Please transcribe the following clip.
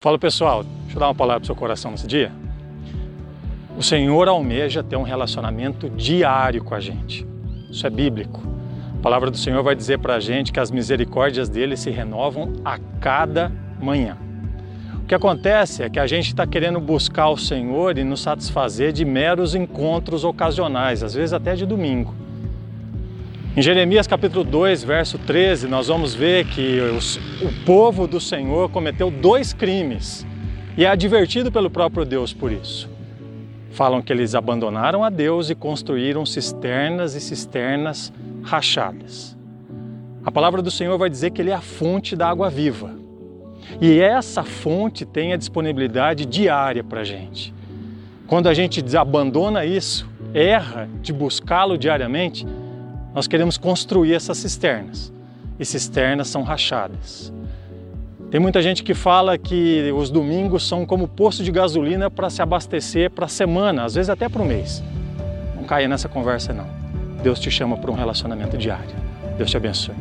Fala pessoal, deixa eu dar uma palavra para o seu coração nesse dia. O Senhor almeja ter um relacionamento diário com a gente. Isso é bíblico. A palavra do Senhor vai dizer para a gente que as misericórdias dele se renovam a cada manhã. O que acontece é que a gente está querendo buscar o Senhor e nos satisfazer de meros encontros ocasionais, às vezes até de domingo. Em Jeremias capítulo 2, verso 13, nós vamos ver que os, o povo do Senhor cometeu dois crimes e é advertido pelo próprio Deus por isso. Falam que eles abandonaram a Deus e construíram cisternas e cisternas rachadas. A palavra do Senhor vai dizer que Ele é a fonte da água viva. E essa fonte tem a disponibilidade diária para a gente. Quando a gente abandona isso, erra de buscá-lo diariamente, nós queremos construir essas cisternas. E cisternas são rachadas. Tem muita gente que fala que os domingos são como posto de gasolina para se abastecer para a semana, às vezes até para o mês. Não caia nessa conversa não. Deus te chama para um relacionamento diário. Deus te abençoe.